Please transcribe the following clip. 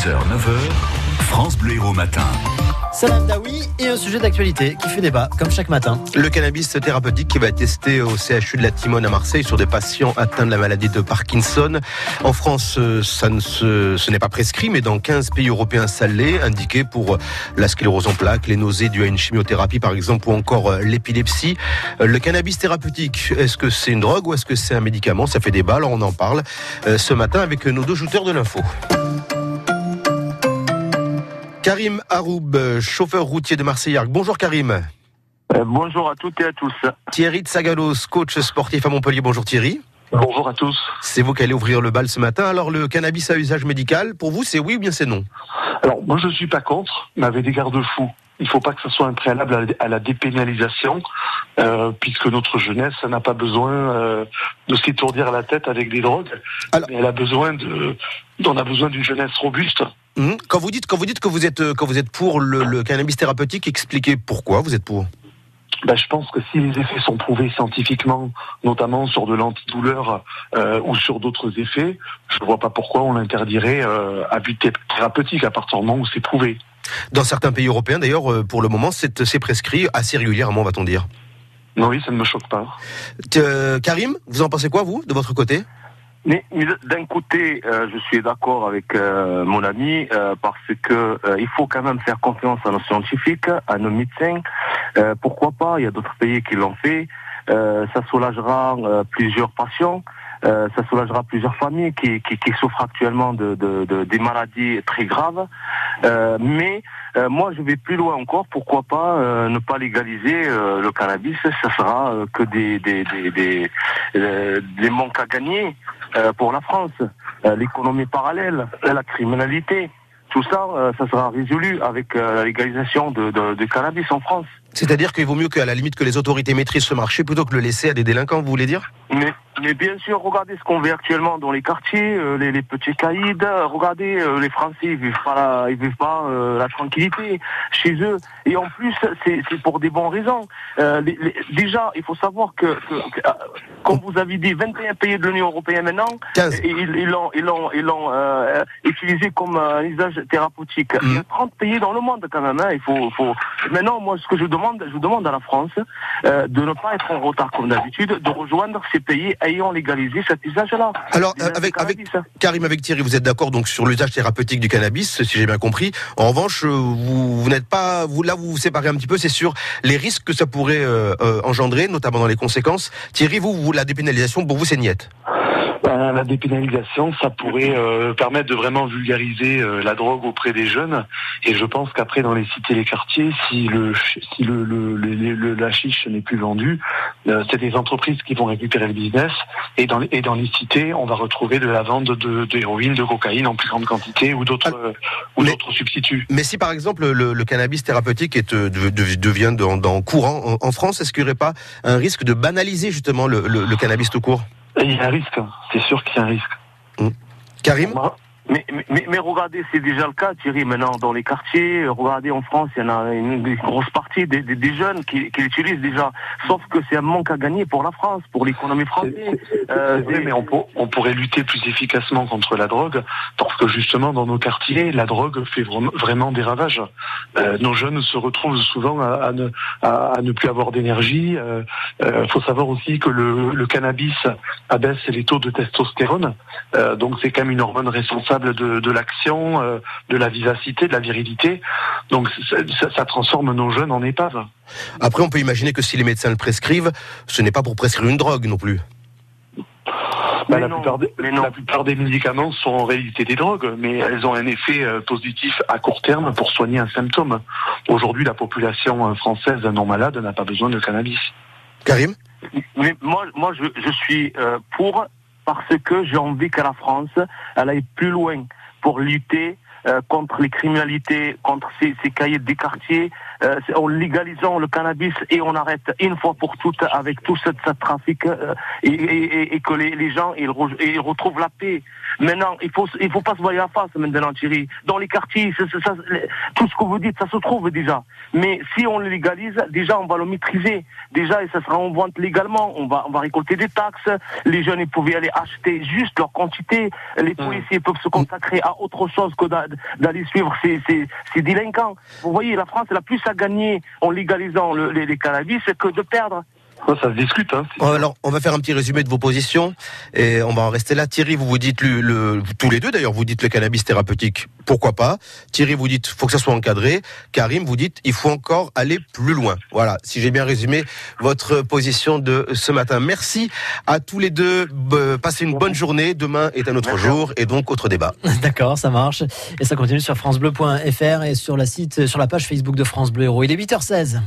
6h, 9h, France Bleu Héros Matin. Salam Daoui et un sujet d'actualité qui fait débat, comme chaque matin. Le cannabis thérapeutique qui va être testé au CHU de la Timone à Marseille sur des patients atteints de la maladie de Parkinson. En France, euh, ça ne se, ce n'est pas prescrit, mais dans 15 pays européens, ça l'est, indiqué pour la sclérose en plaques, les nausées dues à une chimiothérapie par exemple, ou encore euh, l'épilepsie. Euh, le cannabis thérapeutique, est-ce que c'est une drogue ou est-ce que c'est un médicament? Ça fait débat, alors on en parle ce matin avec nos deux jouteurs de l'info. Karim Haroub, chauffeur routier de Marseillargues. Bonjour Karim. Euh, bonjour à toutes et à tous. Thierry Tsagalos, coach sportif à Montpellier. Bonjour Thierry. Bonjour à tous. C'est vous qui allez ouvrir le bal ce matin. Alors le cannabis à usage médical, pour vous, c'est oui ou bien c'est non Alors moi je ne suis pas contre, mais avec des garde-fous. Il ne faut pas que ce soit un préalable à la dépénalisation, euh, puisque notre jeunesse n'a pas besoin euh, de s'étourdir la tête avec des drogues. mais elle a besoin de, on a besoin d'une jeunesse robuste. Hum. Quand vous dites, quand vous dites que vous êtes, quand vous êtes pour le, cannabis thérapeutique, expliquez pourquoi vous êtes pour. Ben, je pense que si les effets sont prouvés scientifiquement, notamment sur de l'antidouleur euh, ou sur d'autres effets, je ne vois pas pourquoi on l'interdirait euh, à but thérapeutique à partir du moment où c'est prouvé. Dans certains pays européens, d'ailleurs, euh, pour le moment, c'est prescrit assez régulièrement, va-t-on dire. Non, oui, ça ne me choque pas. Karim, vous en pensez quoi, vous, de votre côté? Mais, d'un côté, euh, je suis d'accord avec euh, mon ami euh, parce que il faut quand même faire confiance à nos scientifiques, à nos médecins. pourquoi pas? Il y a d'autres pays qui l'ont fait. ça soulagera plusieurs patients. ça soulagera plusieurs familles qui, qui, qui souffrent actuellement de, de, de, des maladies très graves. mais euh, moi, je vais plus loin encore. Pourquoi pas euh, ne pas légaliser euh, le cannabis? Ça sera que des des des des, manques à gagner pour la France. L'économie parallèle, la criminalité, tout ça, ça sera résolu avec la légalisation de, de cannabis en France. C'est-à-dire qu'il vaut mieux qu'à la limite que les autorités maîtrisent ce marché plutôt que le laisser à des délinquants, vous voulez dire? Mais, mais bien sûr, regardez ce qu'on vit actuellement dans les quartiers, euh, les, les, petits caïds. Regardez, euh, les Français ils vivent pas la, ils vivent pas euh, la tranquillité chez eux. Et en plus, c'est pour des bonnes raisons. Les, déjà, il faut savoir que, que, comme vous avez dit, 21 pays de l'Union européenne maintenant, ils l'ont ils ils l'ont utilisé comme un usage thérapeutique. Il y a 30 mm. pays dans le monde quand même. Hein. Il faut, faut. Maintenant, moi, ce que je demande, je demande à la France de ne pas être en retard comme d'habitude, de rejoindre ces pays ayant légalisé cet usage-là. Alors, avec, avec Karim, avec Thierry, vous êtes d'accord donc sur l'usage thérapeutique du cannabis, si j'ai bien compris. En revanche, vous, vous n'êtes pas, vous là, vous vous séparez un petit peu, c'est sur les risques que ça pourrait euh, euh, engendrer, notamment dans les conséquences. Thierry, vous, vous la dépénalisation, pour vous, c'est niette. Ben, la dépénalisation, ça pourrait euh, permettre de vraiment vulgariser euh, la drogue auprès des jeunes. Et je pense qu'après, dans les cités, les quartiers, si le si le, le, le, la chiche n'est plus vendue, euh, c'est des entreprises qui vont récupérer le business. Et dans, et dans les cités, on va retrouver de la vente de d'héroïne, de, cocaïne en plus grande quantité ou d'autres ah, ou d'autres substituts. Mais si par exemple le, cannabis thérapeutique est, devient dans, dans courant en, France, est-ce qu'il n'y aurait pas un risque de banaliser justement le cannabis tout court? Il y a un risque, c'est sûr qu'il y a un risque. Mmh. Karim mais, mais, mais, regardez, c'est déjà le cas, Thierry, maintenant, dans les quartiers. Regardez, en France, il y en a une, grosse partie des, des, jeunes qui, qui l'utilisent déjà. Sauf que c'est un manque à gagner pour la France, pour l'économie française. Euh, oui, mais on, on, pourrait lutter plus efficacement contre la drogue, parce que justement, dans nos quartiers, la drogue fait vraiment des ravages. Euh, nos jeunes se retrouvent souvent à, à, ne, à, ne, plus avoir d'énergie. Il euh, faut savoir aussi que le, le, cannabis abaisse les taux de testostérone. Donc c'est quand même une hormone responsable de, l'action, euh, de la vivacité, de la virilité. Donc ça, transforme nos jeunes en épaves. Après, on peut imaginer que si les médecins le prescrivent, ce n'est pas pour prescrire une drogue non plus. Bah, la, plupart des, la, plupart des, médicaments sont en réalité des drogues, mais elles ont un effet euh, positif à court terme pour soigner un symptôme. Aujourd'hui, la population euh, française non malade n'a pas besoin de cannabis. Karim? Mais moi, moi je, je suis pour parce que j'ai envie que la France elle aille plus loin pour lutter euh, contre les criminalités, contre ces, ces cahiers des quartiers, euh, en légalisant le cannabis et on arrête une fois pour toutes avec tout ce, trafic euh, et, et, et, que les, les gens ils, ils, retrouvent la paix. Maintenant, il faut, il faut pas se voir la face maintenant, Thierry. Dans les quartiers, ça, ça, tout ce que vous dites, ça se trouve déjà. Mais si on le légalise, déjà, on va le maîtriser. Déjà, et ça sera en vente légalement. On va, on va récolter des taxes. Les jeunes, ils pouvaient aller acheter juste leur quantité. Les policiers peuvent se consacrer à autre chose que d'aller suivre ces, ces, ces, délinquants. Vous voyez, la France, elle a plus à gagner en légalisant le, les, les cannabis que de perdre ça se discute. Hein, Alors, on va faire un petit résumé de vos positions et on va en rester là. Thierry, vous vous dites le, tous les deux d'ailleurs, vous dites le cannabis thérapeutique, pourquoi pas. Thierry, vous dites faut que ça soit encadré. Karim, vous dites il faut encore aller plus loin. Voilà, si j'ai bien résumé votre position de ce matin. Merci à tous les deux. Passez une bonne journée. Demain est un autre jour et donc autre débat. D'accord, ça marche. Et ça continue sur francebleu.fr et sur la site, sur la page Facebook de France Bleu Héros. Il est 8h16.